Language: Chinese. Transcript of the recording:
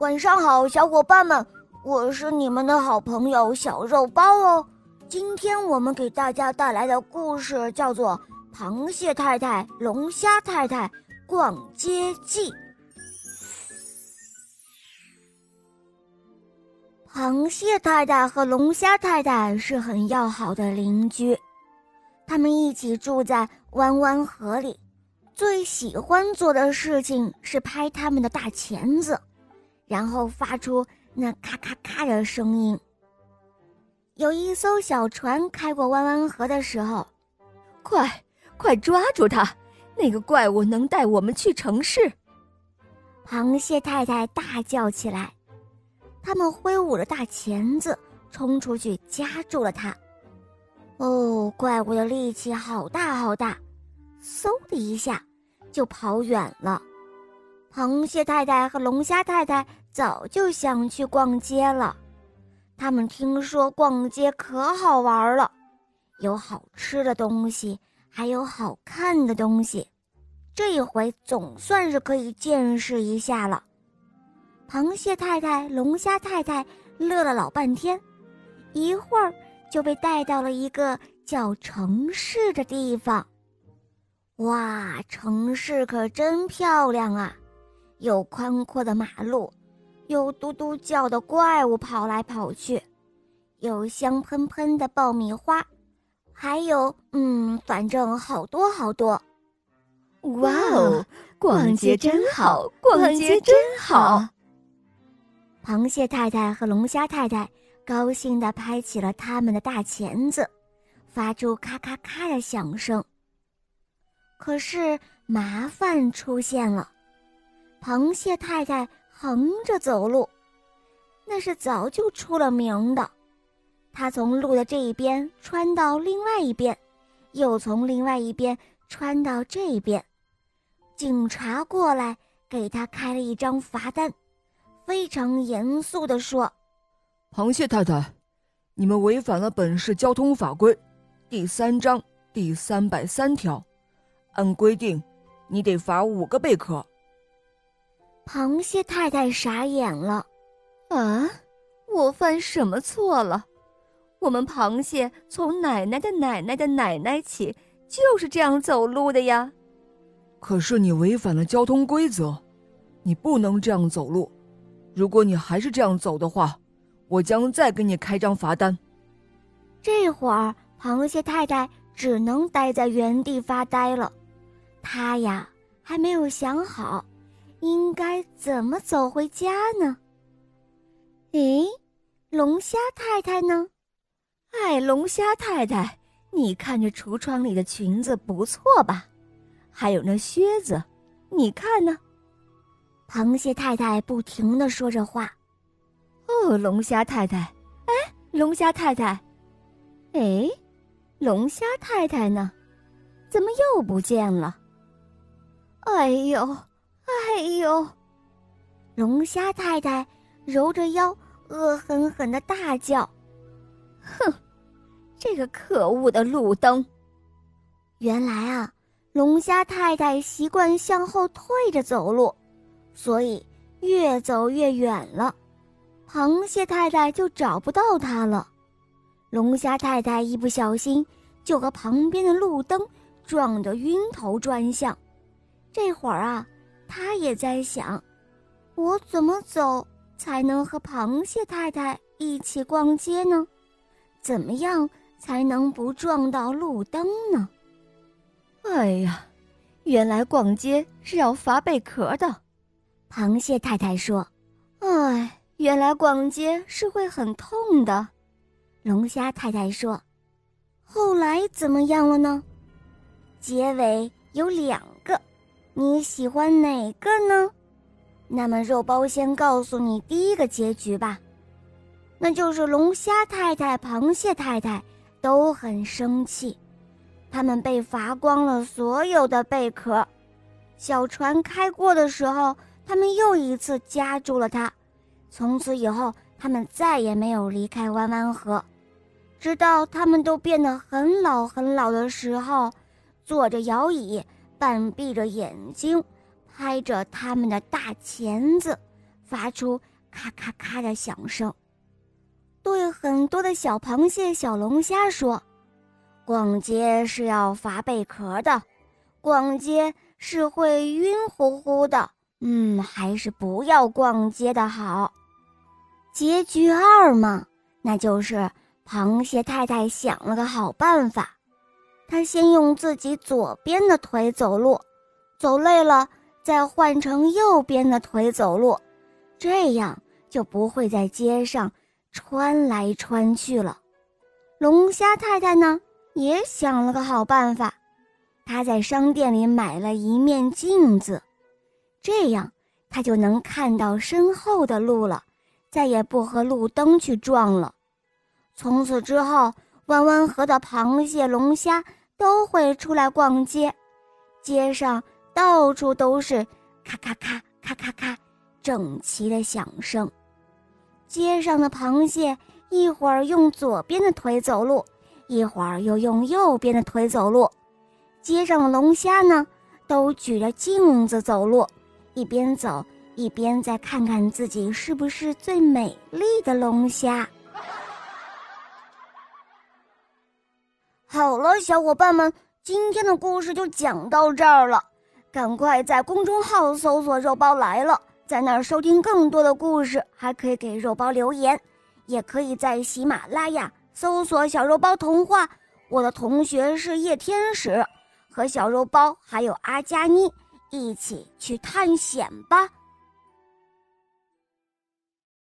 晚上好，小伙伴们，我是你们的好朋友小肉包哦。今天我们给大家带来的故事叫做《螃蟹太太、龙虾太太逛街记》。螃蟹太太和龙虾太太是很要好的邻居，他们一起住在弯弯河里，最喜欢做的事情是拍他们的大钳子，然后发出那咔咔咔的声音。有一艘小船开过弯弯河的时候，快快抓住它！那个怪物能带我们去城市。螃蟹太太大叫起来。他们挥舞着大钳子冲出去夹住了它。哦，怪物的力气好大好大，嗖的一下就跑远了。螃蟹太太和龙虾太太早就想去逛街了。他们听说逛街可好玩了，有好吃的东西，还有好看的东西。这一回总算是可以见识一下了。螃蟹太太、龙虾太太乐了老半天，一会儿就被带到了一个叫城市的地方。哇，城市可真漂亮啊！有宽阔的马路，有嘟嘟叫的怪物跑来跑去，有香喷喷的爆米花，还有……嗯，反正好多好多。哇哦，逛街真好，逛街真好。螃蟹太太和龙虾太太高兴地拍起了他们的大钳子，发出咔咔咔的响声。可是麻烦出现了，螃蟹太太横着走路，那是早就出了名的。她从路的这一边穿到另外一边，又从另外一边穿到这边，警察过来给他开了一张罚单。非常严肃地说：“螃蟹太太，你们违反了本市交通法规第三章第三百三条，按规定，你得罚五个贝壳。”螃蟹太太傻眼了：“啊，我犯什么错了？我们螃蟹从奶奶的奶奶的奶奶起就是这样走路的呀。可是你违反了交通规则，你不能这样走路。”如果你还是这样走的话，我将再给你开张罚单。这会儿，螃蟹太太只能待在原地发呆了。他呀，还没有想好应该怎么走回家呢。诶，龙虾太太呢？哎，龙虾太太，你看这橱窗里的裙子不错吧？还有那靴子，你看呢？螃蟹太太不停的说着话，哦，龙虾太太，哎，龙虾太太，哎，龙虾太太呢？怎么又不见了？哎呦，哎呦！龙虾太太揉着腰，恶狠狠的大叫：“哼，这个可恶的路灯！”原来啊，龙虾太太习惯向后退着走路。所以越走越远了，螃蟹太太就找不到它了。龙虾太太一不小心就和旁边的路灯撞得晕头转向。这会儿啊，他也在想：我怎么走才能和螃蟹太太一起逛街呢？怎么样才能不撞到路灯呢？哎呀，原来逛街是要罚贝壳的。螃蟹太太说：“哎，原来逛街是会很痛的。”龙虾太太说：“后来怎么样了呢？”结尾有两个，你喜欢哪个呢？那么肉包先告诉你第一个结局吧，那就是龙虾太太、螃蟹太太都很生气，他们被罚光了所有的贝壳，小船开过的时候。他们又一次夹住了它，从此以后，他们再也没有离开弯弯河，直到他们都变得很老很老的时候，坐着摇椅，半闭着眼睛，拍着他们的大钳子，发出咔咔咔的响声。对很多的小螃蟹、小龙虾说：“逛街是要罚贝壳的，逛街是会晕乎乎的。嗯，还是不要逛街的好。”结局二嘛，那就是螃蟹太太想了个好办法，他先用自己左边的腿走路，走累了再换成右边的腿走路，这样就不会在街上穿来穿去了。龙虾太太呢，也想了个好办法，她在商店里买了一面镜子，这样她就能看到身后的路了。再也不和路灯去撞了。从此之后，弯弯河的螃蟹、龙虾都会出来逛街，街上到处都是咔咔咔咔咔咔整齐的响声。街上的螃蟹一会儿用左边的腿走路，一会儿又用右边的腿走路。街上的龙虾呢，都举着镜子走路，一边走。一边再看看自己是不是最美丽的龙虾。好了，小伙伴们，今天的故事就讲到这儿了。赶快在公众号搜索“肉包来了”，在那儿收听更多的故事，还可以给肉包留言，也可以在喜马拉雅搜索“小肉包童话”。我的同学是夜天使，和小肉包还有阿佳妮一起去探险吧。